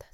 La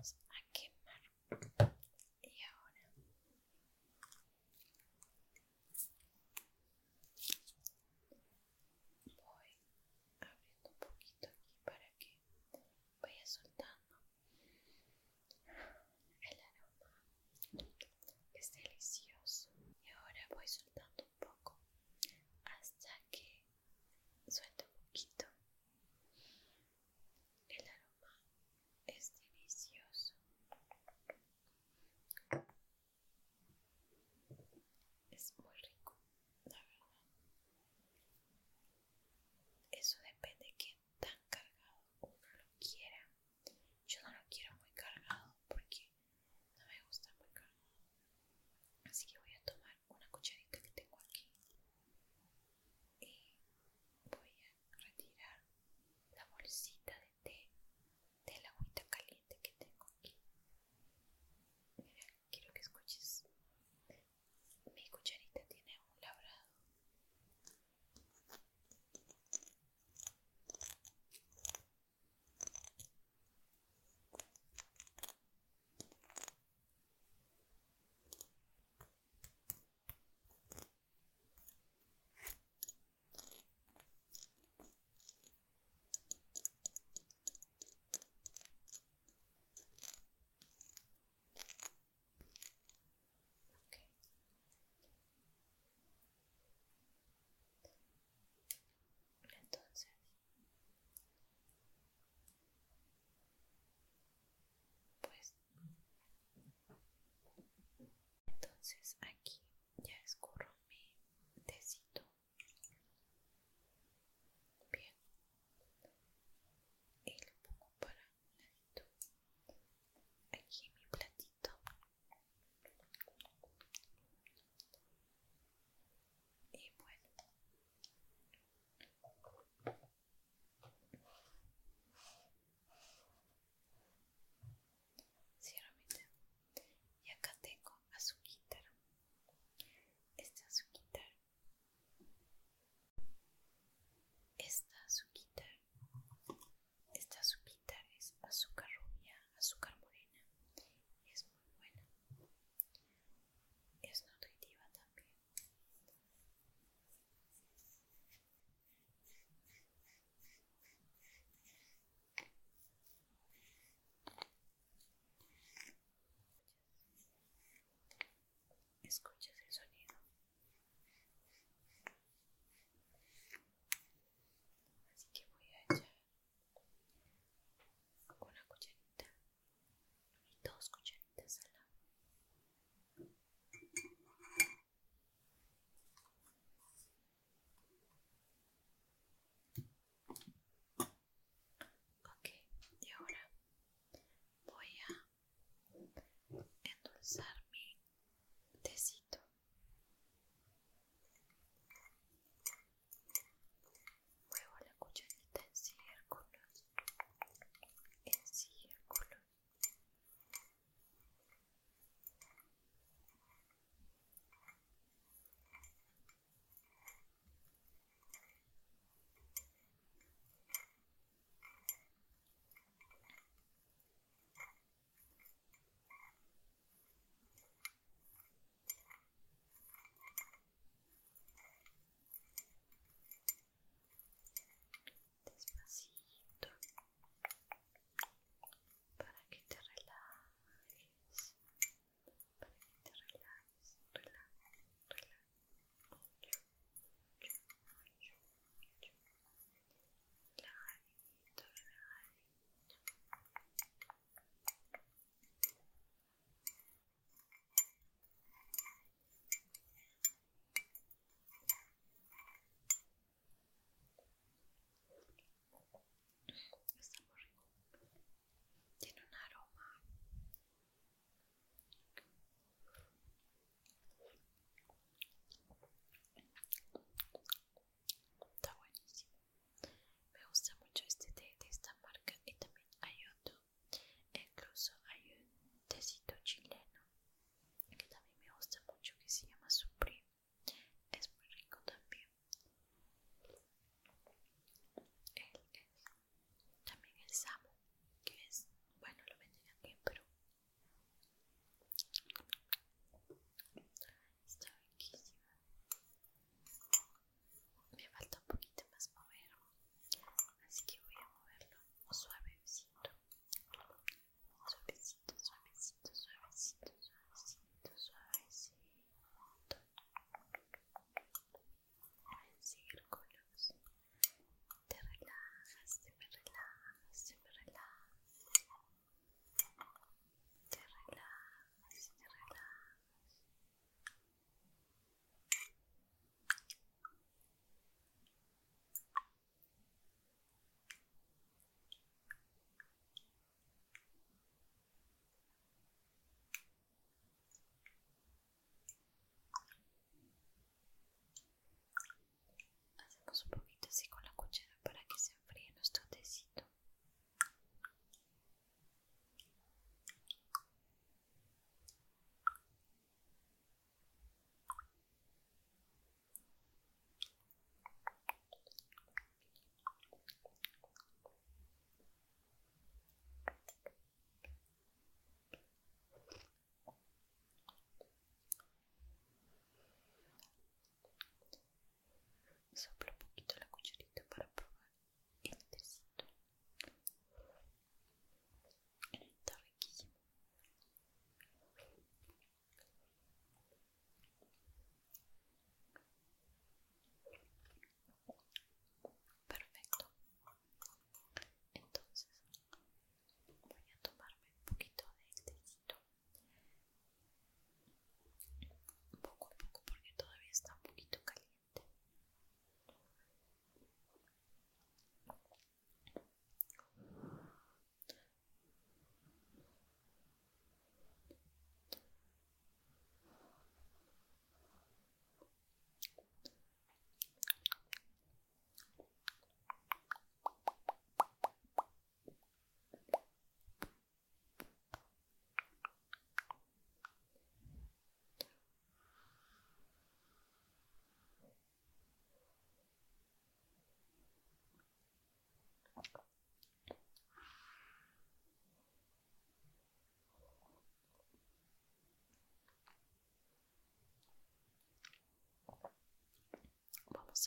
podcast entonces escuches el sonido. Así que voy a echar una cucharita y dos cucharitas al agua. Ok, y ahora voy a endulzar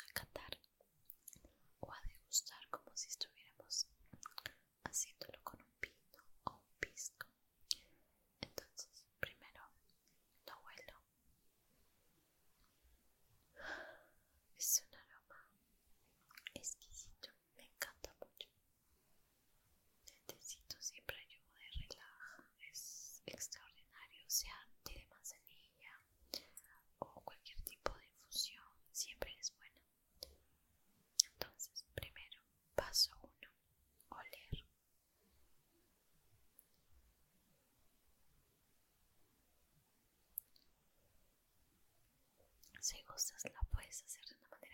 a catar o a degustar como si estuviera Si gustas, la puedes hacer de una manera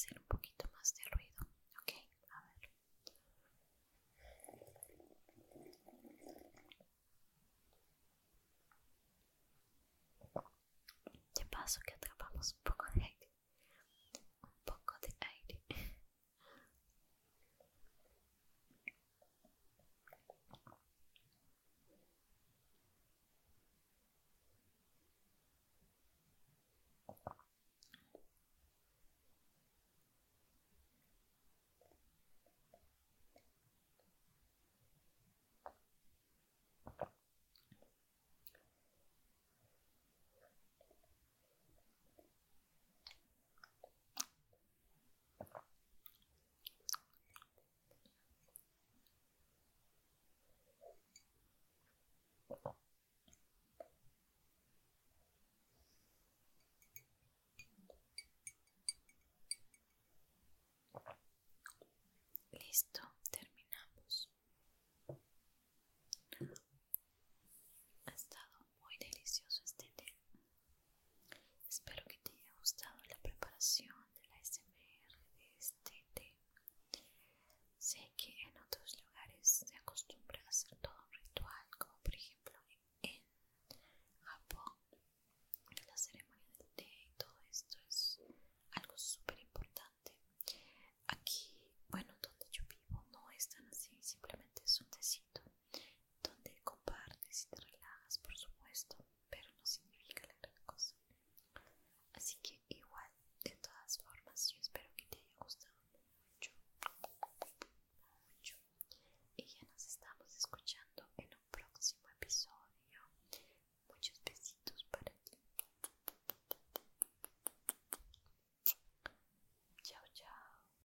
c'est. Listo,